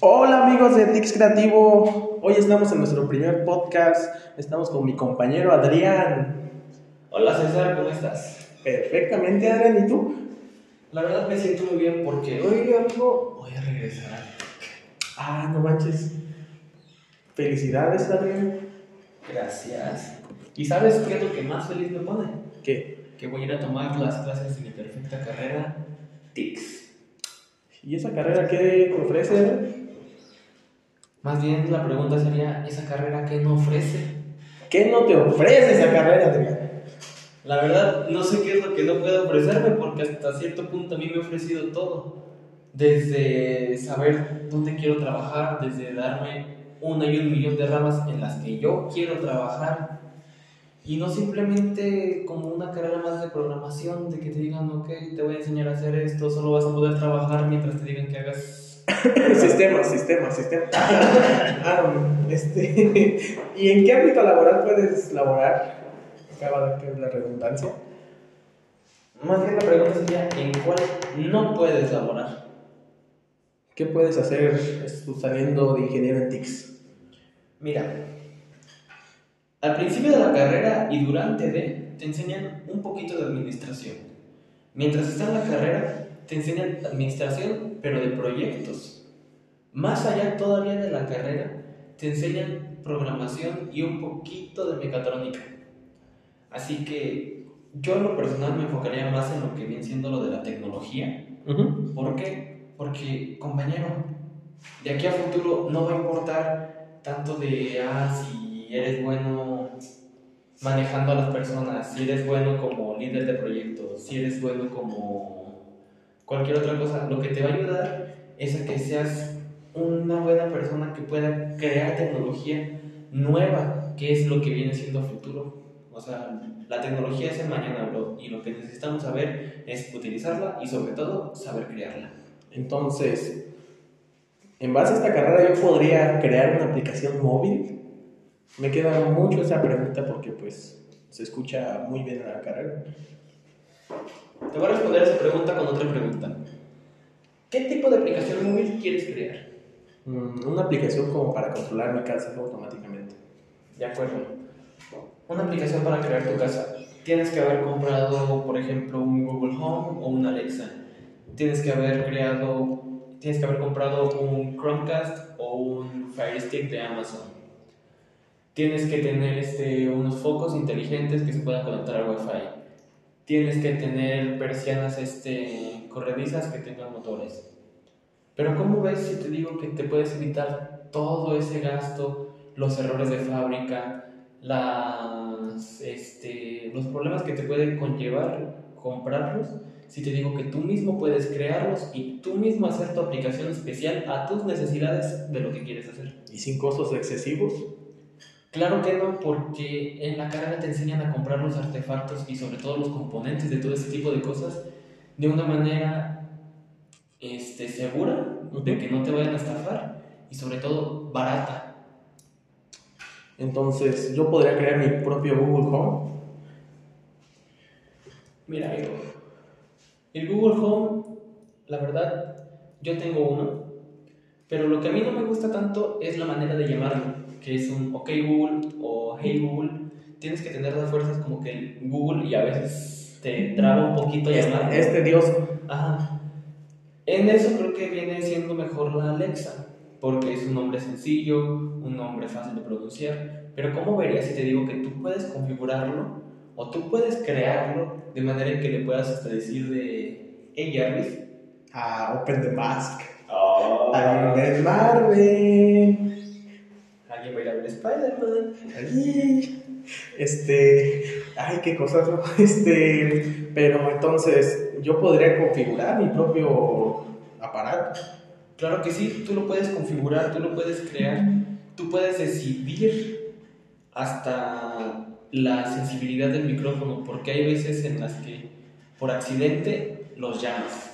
Hola amigos de Tix Creativo, hoy estamos en nuestro primer podcast, estamos con mi compañero Adrián. Hola César, ¿cómo estás? Perfectamente Adrián, ¿y tú? La verdad me siento muy bien porque hoy, amigo, voy a regresar. Ah, no manches. Felicidades Adrián. Gracias. ¿Y sabes qué es lo que más feliz me pone? ¿Qué? Que voy a ir a tomar las clases de mi perfecta carrera, TICS. ¿Y esa carrera qué te ofrece? Más bien la pregunta sería, ¿esa carrera qué no ofrece? ¿Qué no te ofrece esa carrera Adrián? La verdad, no sé qué es lo que no puede ofrecerme porque hasta cierto punto a mí me ha ofrecido todo. Desde saber dónde quiero trabajar, desde darme una y un millón de ramas en las que yo quiero trabajar. Y no simplemente como una carrera más de programación, de que te digan, ok, te voy a enseñar a hacer esto, solo vas a poder trabajar mientras te digan que hagas... sistema, sistema, sistema. Ah, este, ¿Y en qué ámbito laboral puedes laborar? Acaba de que la redundancia. Más bien la pregunta sería, ¿en cuál no puedes laborar? ¿Qué puedes hacer saliendo de ingeniero en TICS? Mira, al principio de la carrera y durante de, te enseñan un poquito de administración. Mientras estás en la carrera, te enseñan administración, pero de proyectos. Más allá todavía de la carrera, te enseñan programación y un poquito de mecatrónica. Así que yo en lo personal me enfocaría más en lo que viene siendo lo de la tecnología. ¿Por qué? Porque, compañero, de aquí a futuro no va a importar tanto de, ah, si eres bueno manejando a las personas, si eres bueno como líder de proyectos, si eres bueno como cualquier otra cosa. Lo que te va a ayudar es a que seas una buena persona que pueda crear tecnología nueva, que es lo que viene siendo futuro. O sea, la tecnología es el mañana, bro, y lo que necesitamos saber es utilizarla y sobre todo saber crearla. Entonces, en base a esta carrera yo podría crear una aplicación móvil. Me queda mucho esa pregunta porque pues se escucha muy bien en la carrera. Te voy a responder esa pregunta con otra pregunta. ¿Qué tipo de aplicación móvil quieres crear? Mm, una aplicación como para controlar mi casa automáticamente. De acuerdo. Una aplicación para crear tu casa. Tienes que haber comprado, por ejemplo, un Google Home o un Alexa. Tienes que haber creado, tienes que haber comprado un Chromecast o un Fire Stick de Amazon. Tienes que tener este, unos focos inteligentes que se puedan conectar al Wi-Fi. Tienes que tener persianas este, corredizas que tengan motores. Pero ¿cómo ves si te digo que te puedes evitar todo ese gasto, los errores de fábrica, las, este, los problemas que te puede conllevar comprarlos? Si te digo que tú mismo puedes crearlos y tú mismo hacer tu aplicación especial a tus necesidades de lo que quieres hacer. ¿Y sin costos excesivos? Claro que no, porque en la carrera te enseñan a comprar los artefactos y sobre todo los componentes de todo ese tipo de cosas de una manera este, segura, de que no te vayan a estafar y sobre todo barata. Entonces, yo podría crear mi propio Google Home. Mira, amigo, el Google Home, la verdad, yo tengo uno, pero lo que a mí no me gusta tanto es la manera de llamarlo, que es un OK Google o Hey Google. Tienes que tener las fuerzas como que el Google y a veces te traba un poquito Es, llamar. es tedioso. Ajá. En eso creo que viene siendo mejor la Alexa, porque es un nombre sencillo, un nombre fácil de pronunciar. Pero ¿cómo verías si te digo que tú puedes configurarlo o tú puedes crearlo de manera en que le puedas hasta decir de, hey Jarvis, A Open the Mask. oh, A ver Marvel. alguien va a ir a ver Spider-Man? Este. Ay, qué cosas, ¿no? Este. Pero entonces, yo podría configurar mi propio aparato. Claro que sí, tú lo puedes configurar, tú lo puedes crear, tú puedes decidir hasta la sensibilidad del micrófono, porque hay veces en las que por accidente los llamas.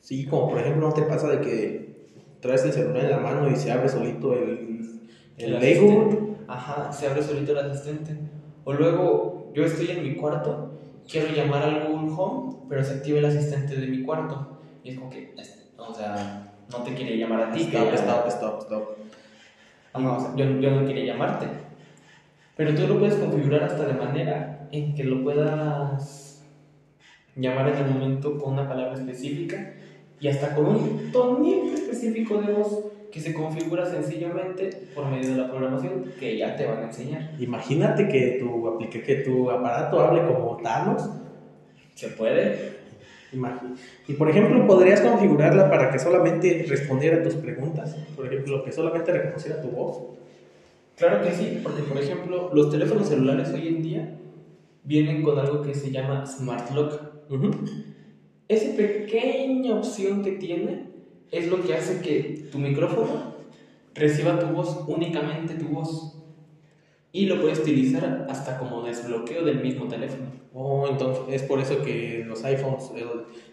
Sí, como por ejemplo, ¿no te pasa de que traes el celular en la mano y se abre solito el, el, El asistente. Ajá, se abre solito el asistente. O luego yo estoy en mi cuarto, quiero llamar al Google Home, pero se activa el asistente de mi cuarto. Y es como que, o sea, no te quiere llamar a ti. Stop, que- stop, stop, stop. Ajá, o sea, yo, yo no quería llamarte. Pero tú lo puedes configurar hasta de manera en que lo puedas llamar en el momento con una palabra específica y hasta con un tonito específico de voz que se configura sencillamente por medio de la programación que ya te van a enseñar. Imagínate que tu, aplique, que tu aparato hable como Thanos. ¿Se puede? Imagi- Y por ejemplo, podrías configurarla para que solamente respondiera a tus preguntas. Por ejemplo, que solamente reconociera tu voz. Claro que sí, porque por ejemplo los teléfonos celulares hoy en día vienen con algo que se llama Smart Lock. Ujú. Esa pequeña opción que tiene es lo que hace que tu micrófono reciba tu voz, únicamente tu voz. Y lo puedes utilizar hasta como desbloqueo del mismo teléfono. Oh, entonces es por eso que los iPhones, el,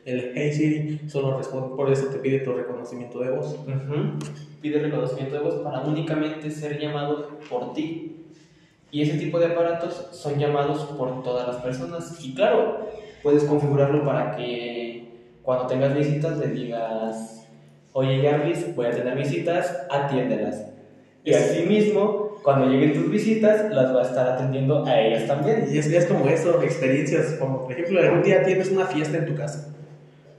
el Hey Siri, solo responde, por eso te pide tu reconocimiento de voz. Pide reconocimiento de voz para únicamente ser llamado por ti. Y ese tipo de aparatos son llamados por todas las personas. Y claro, puedes configurarlo para que cuando tengas visitas le digas, oye Jarvis, voy a tener visitas, atiéndelas. Y asimismo, cuando lleguen tus visitas, las va a estar atendiendo a ellas también. Y es, es como eso, experiencias, como por ejemplo, algún día tienes una fiesta en tu casa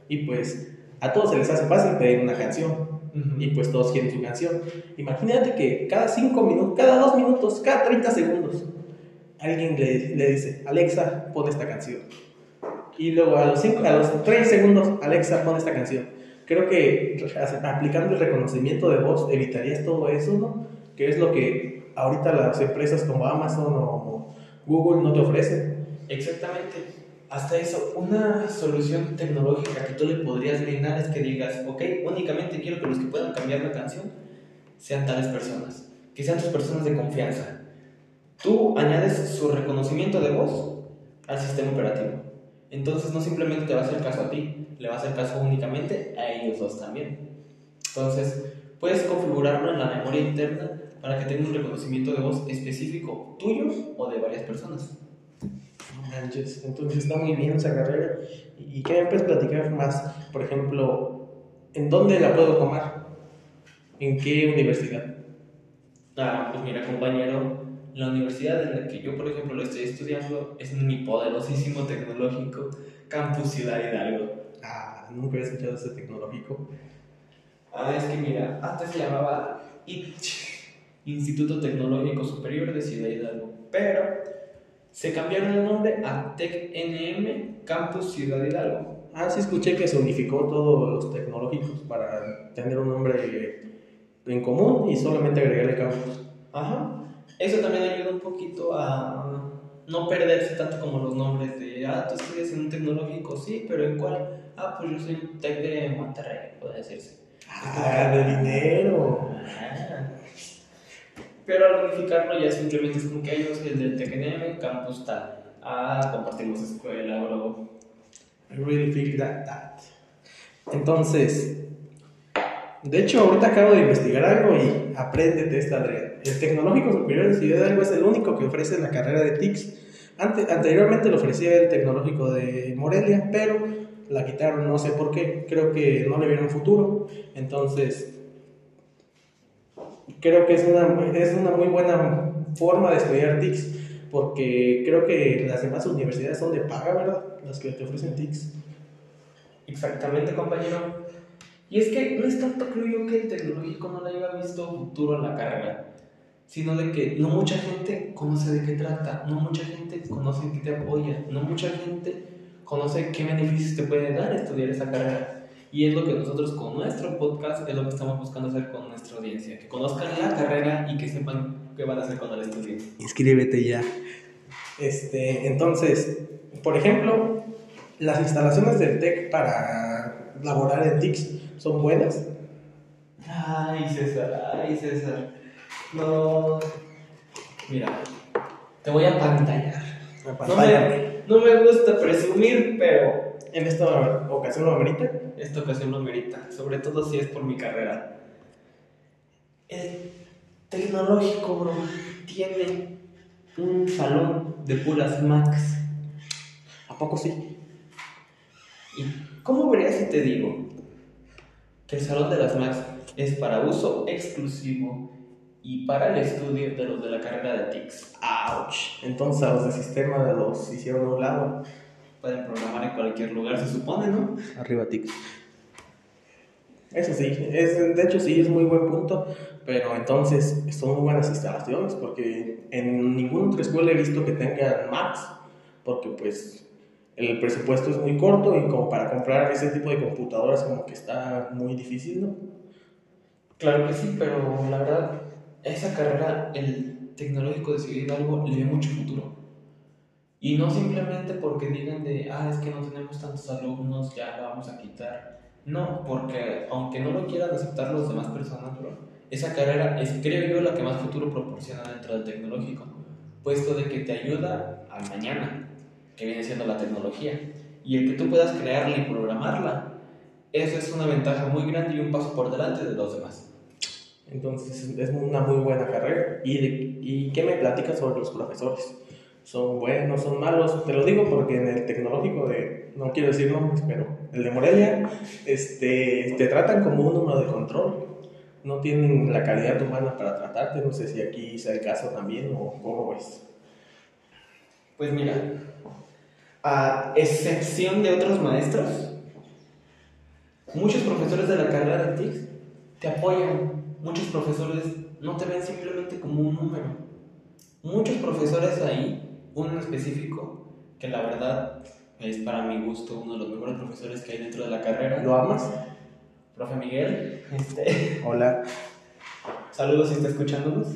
y pues a todos se les hace fácil pedir una canción y pues todos quieren su canción. Imagínate que cada 5 minutos, cada 2 minutos, cada 30 segundos, alguien le, le dice, Alexa, pon esta canción. Y luego a los, cinco, a los 3 segundos, Alexa, pon esta canción. Creo que aplicando el reconocimiento de voz evitarías todo eso, ¿no? Que es lo que ahorita las empresas como Amazon o Google no te ofrecen. Exactamente. Hasta eso, una solución tecnológica que tú le podrías brindar es que digas, ok, únicamente quiero que los que puedan cambiar la canción sean tales personas, que sean tus personas de confianza. Tú añades su reconocimiento de voz al sistema operativo. Entonces no simplemente te va a hacer caso a ti, le va a hacer caso únicamente a ellos dos también. Entonces, puedes configurarlo en la memoria interna para que tenga un reconocimiento de voz específico tuyo o de varias personas. Manches, entonces está muy bien esa carrera. ¿Y qué me puedes platicar más? Por ejemplo, ¿en dónde la puedo tomar? ¿En qué universidad? Ah, pues mira, compañero, la universidad en la que yo, por ejemplo, lo estoy estudiando es mi poderosísimo tecnológico Campus Ciudad Hidalgo. Ah, nunca he escuchado ese tecnológico. Ah, es que mira, antes se llamaba ITCH, Instituto Tecnológico Superior de Ciudad Hidalgo, pero se cambiaron el nombre a TecNM Campus Ciudad Hidalgo. Ah, sí escuché que se unificó todos los tecnológicos para tener un nombre en común y solamente agregarle campus. Ajá. Eso también ayuda un poquito a no perderse tanto como los nombres de, ah, tú estudias en un tecnológico, sí, pero ¿en cuál? Ah, pues yo soy un tec de Monterrey, puede decirse. Ah, de dinero. Ah. Pero al unificarlo ya simplemente es como que soy el del TecNM, campus tal. Ah, compartimos escuela, bro. I really feel that, that. Entonces, de hecho, ahorita acabo de investigar algo y apréndete esta, Adrián. El Tecnológico Superior de Ciudad Hidalgo es el único que ofrece la carrera de TICS. Ante, anteriormente lo ofrecía el Tecnológico de Morelia, pero la quitaron, no sé por qué. Creo que no le vieron futuro. Entonces, creo que es una, es una muy buena forma de estudiar TICS, porque creo que las demás universidades son de paga, ¿verdad? Las que te ofrecen TICS. Exactamente, compañero. Y es que no es tanto, creo yo, que el tecnológico no le haya visto futuro a la carrera, sino de que no mucha gente conoce de qué trata, no mucha gente conoce en qué te apoya, no mucha gente conoce qué beneficios te puede dar estudiar esa carrera. Y es lo que nosotros con nuestro podcast es lo que estamos buscando hacer con nuestra audiencia, que conozcan la carrera y que sepan qué van a hacer cuando la estudien. Inscríbete ya. Este, entonces, por ejemplo, las instalaciones del TEC para laborar en TICS son buenas. Ay, César, ay, César. No. Mira, te voy a pantallar. La No me, no me gusta presumir, pero En esta ocasión lo amerita. esta ocasión lo merita, sobre todo si es por mi carrera. El tecnológico, bro, tiene un salón de puras Macs. ¿A poco sí? ¿Y cómo verías si te digo que el Salón de las Max es para uso exclusivo y para el estudio de los de la carrera de TICS. ¡Auch! Entonces a los de sistema los hicieron a un lado. Pueden programar en cualquier lugar, se supone, ¿no? Arriba TICS. Eso sí, es, de hecho sí es muy buen punto, pero entonces son muy buenas instalaciones porque en ninguna otra escuela he visto que tengan Macs, porque pues el presupuesto es muy corto y como para comprar ese tipo de computadoras como que está muy difícil, ¿no? Claro que sí, pero la verdad, esa carrera, el tecnológico de Ciudad Hidalgo, le ve mucho futuro. Y no simplemente porque digan de, ah, es que no tenemos tantos alumnos, ya la vamos a quitar. No, porque aunque no lo quieran aceptar los demás personas, esa carrera es, creo yo, la que más futuro proporciona dentro del tecnológico, puesto de que te ayuda al mañana, que viene siendo la tecnología, y el que tú puedas crearla y programarla, eso es una ventaja muy grande y un paso por delante de los demás. Entonces es una muy buena carrera. ¿Y, ¿Y qué me platicas sobre los profesores? ¿Son buenos, son malos? Te lo digo porque en el tecnológico de, no quiero decir nombres, pero el de Morelia, este, te tratan como un número de control. No tienen la calidad humana para tratarte. No sé si aquí sea el caso también o cómo ves. Pues mira, a excepción de otros maestros, muchos profesores de la carrera de TICS te apoyan muchos profesores no te ven simplemente como un número. Muchos profesores ahí, uno en específico, que la verdad es para mi gusto uno de los mejores profesores que hay dentro de la carrera. ¿Lo amas? Profe Miguel. Este, Hola. Saludos si está escuchándonos.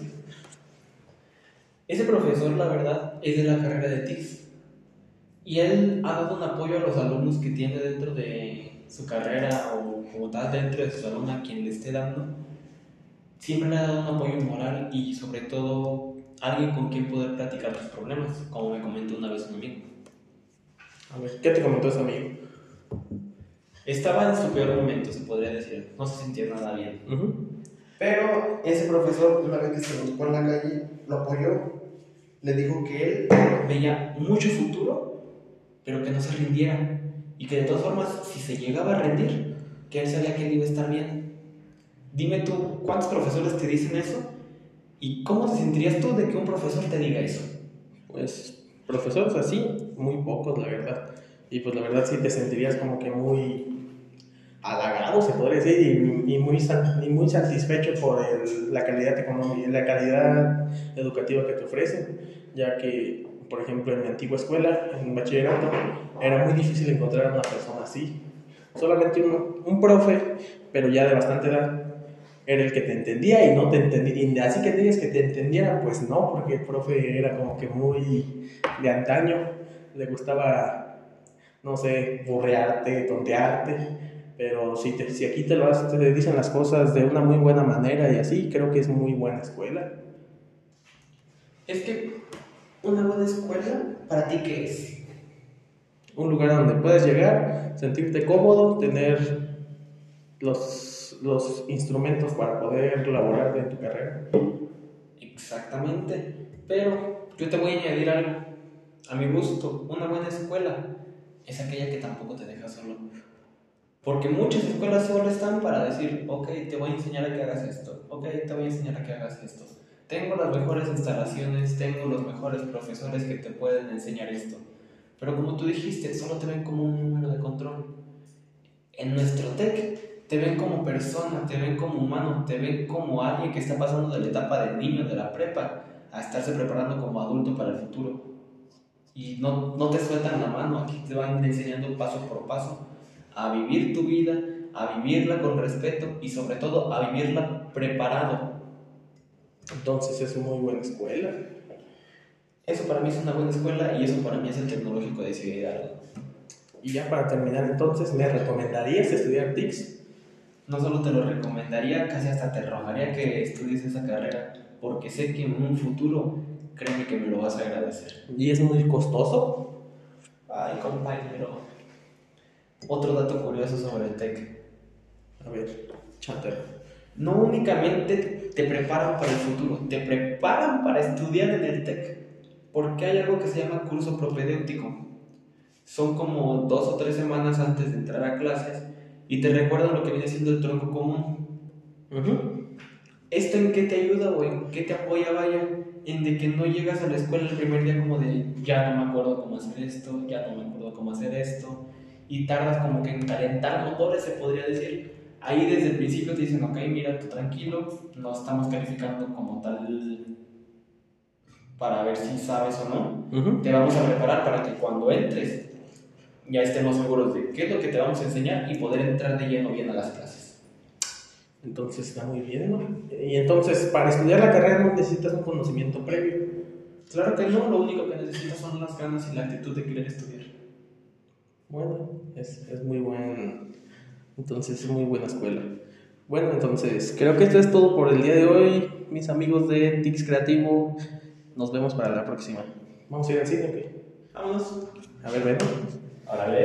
Ese profesor, la verdad, es de la carrera de TICS. Y él ha dado un apoyo a los alumnos que tiene dentro de su carrera o como tal dentro de su salón a quien le esté dando siempre le ha dado un apoyo moral y sobre todo alguien con quien poder platicar tus problemas, como me comentó una vez un amigo. A ver, ¿qué te comentó ese amigo? Estaba en su peor momento, se podría decir. No se sentía nada bien. Pero ese profesor, una vez que se buscó en la calle, lo apoyó. Le dijo que él veía mucho futuro, pero que no se rindiera. Y que de todas formas, si se llegaba a rendir, que él sabía que él iba a estar bien Dime tú, ¿cuántos profesores te dicen eso? ¿Y cómo te sentirías tú de que un profesor te diga eso? Pues profesores así, muy pocos, la verdad. Y pues la verdad sí te sentirías como que muy halagado, se podría decir, y, muy, y muy satisfecho por la, calidad económica, la calidad educativa que te ofrecen, ya que, por ejemplo, en mi antigua escuela, en bachillerato, era muy difícil encontrar a una persona así. Solamente un, un profe, pero ya de bastante edad, era el que te entendía y no te entendía. Así que digas que te entendiera, pues no, porque el profe era como que muy de antaño, le gustaba, no sé, burrearte, tontearte. Pero si, te, si aquí te, lo te dicen las cosas de una muy buena manera y así, creo que es muy buena escuela. Es que una buena escuela, ¿para ti qué es? Un lugar donde puedes llegar, sentirte cómodo, tener los los instrumentos para poder laborar en tu carrera. Exactamente. Pero yo te voy a añadir algo. A mi gusto, una buena escuela es aquella que tampoco te deja solo. Porque muchas escuelas solo están para decir, ok, te voy a enseñar a que hagas esto, ok, te voy a enseñar a que hagas esto. Tengo las mejores instalaciones, tengo los mejores profesores que te pueden enseñar esto. Pero como tú dijiste, solo te ven como un número de control. En nuestro TEC te ven como persona, te ven como humano, te ven como alguien que está pasando de la etapa del niño, de la prepa, a estarse preparando como adulto para el futuro. Y no, no te sueltan la mano, aquí te van enseñando paso por paso a vivir tu vida, a vivirla con respeto y sobre todo a vivirla preparado. Entonces es una muy buena escuela. Eso para mí es una buena escuela y eso para mí es el tecnológico de Ciudad Y ya para terminar entonces, ¿me recomendarías estudiar TICS? No solo te lo recomendaría, casi hasta te rogaría que estudies esa carrera, porque sé que en un futuro, créeme que me lo vas a agradecer. ¿Y es muy costoso? Ay, compañero. Otro dato curioso sobre el TEC. A ver, chatter. No únicamente te preparan para el futuro, te preparan para estudiar en el TEC, porque hay algo que se llama curso propedéutico. Son como dos o tres semanas antes de entrar a clases y te recuerdan lo que viene siendo el tronco común. ¿Esto en qué te ayuda o en qué te apoya, vaya? En de que no llegas a la escuela el primer día como de ya no me acuerdo cómo hacer esto, ya no me acuerdo cómo hacer esto, y tardas como que en calentar motores, se podría decir. Ahí desde el principio te dicen, ok, mira, tú tranquilo, no estamos calificando como tal para ver si sabes o no. Te vamos a preparar para que cuando entres ya estemos seguros de qué es lo que te vamos a enseñar y poder entrar de lleno bien a las clases. Entonces está muy bien, ¿no? Y entonces, para estudiar la carrera no necesitas un conocimiento previo. Claro que no, lo único que necesitas son las ganas y la actitud de querer estudiar. Bueno, es, es muy buen. Entonces, es muy buena escuela. Bueno, entonces, creo que esto es todo por el día de hoy, mis amigos de Tix Creativo. Nos vemos para la próxima. ¿Vamos a ir al cine o qué? Vámonos. A ver, ven. Órale.